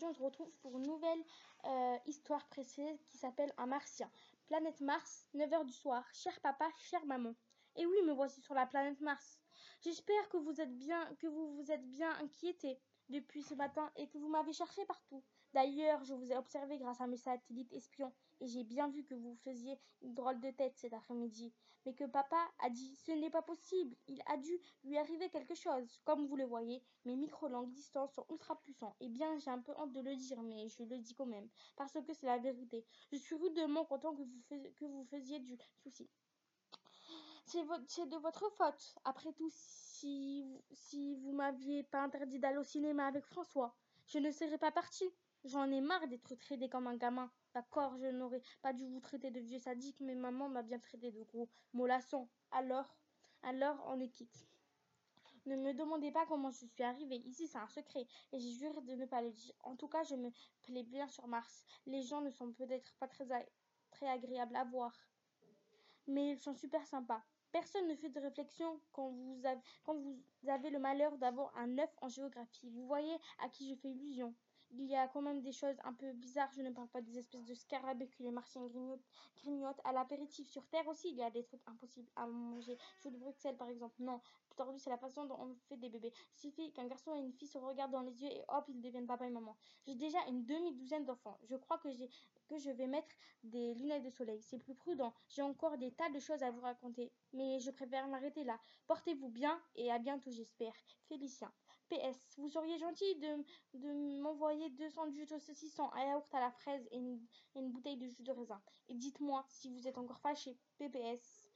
aujourd'hui on se retrouve pour une nouvelle euh, histoire précise qui s'appelle Un Martien. Planète Mars, 9h du soir. Cher papa, chère maman. Et oui, me voici sur la planète Mars. J'espère que vous êtes bien, que vous vous êtes bien inquiété depuis ce matin et que vous m'avez cherché partout. D'ailleurs, je vous ai observé grâce à mes satellites espions et j'ai bien vu que vous faisiez une drôle de tête cet après-midi. Mais que papa a dit ce n'est pas possible, il a dû lui arriver quelque chose. Comme vous le voyez, mes micro-langues distantes sont ultra puissants. Eh bien, j'ai un peu honte de le dire, mais je le dis quand même, parce que c'est la vérité. Je suis rudement content que vous, que vous faisiez du souci. C'est de votre faute. Après tout, si vous m'aviez pas interdit d'aller au cinéma avec François, je ne serais pas partie. J'en ai marre d'être traité comme un gamin. D'accord, je n'aurais pas dû vous traiter de vieux sadique, mais maman m'a bien traité de gros mollasson. Alors, alors on est quitte. Ne me demandez pas comment je suis arrivée. Ici, c'est un secret. Et j'ai juré de ne pas le dire. En tout cas, je me plais bien sur Mars. Les gens ne sont peut-être pas très, très agréables à voir. Mais ils sont super sympas. Personne ne fait de réflexion quand vous avez, le malheur d'avoir un œuf en géographie. Vous voyez à qui je fais illusion il y a quand même des choses un peu bizarres. Je ne parle pas des espèces de scarabées que les martiens grignotent, à l'apéritif. Sur Terre aussi, il y a des trucs impossibles à manger. Chou de Bruxelles, par exemple. Non, tordu, c'est la façon dont on fait des bébés. Il suffit qu'un garçon et une fille se regardent dans les yeux et hop, ils deviennent papa et maman. J'ai déjà une demi-douzaine d'enfants. Je crois que, que je vais mettre des lunettes de soleil. C'est plus prudent. J'ai encore des tas de choses à vous raconter. Mais je préfère m'arrêter là. Portez-vous bien et à bientôt, j'espère. Félicien. PS, vous seriez gentil de, de m'envoyer deux sandwichs au saucisson, un yaourt à la fraise et une, une bouteille de jus de raisin. Et dites-moi si vous êtes encore fâché. PPS.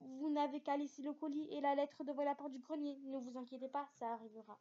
Vous n'avez qu'à laisser le colis et la lettre devant la porte du grenier. Ne vous inquiétez pas, ça arrivera.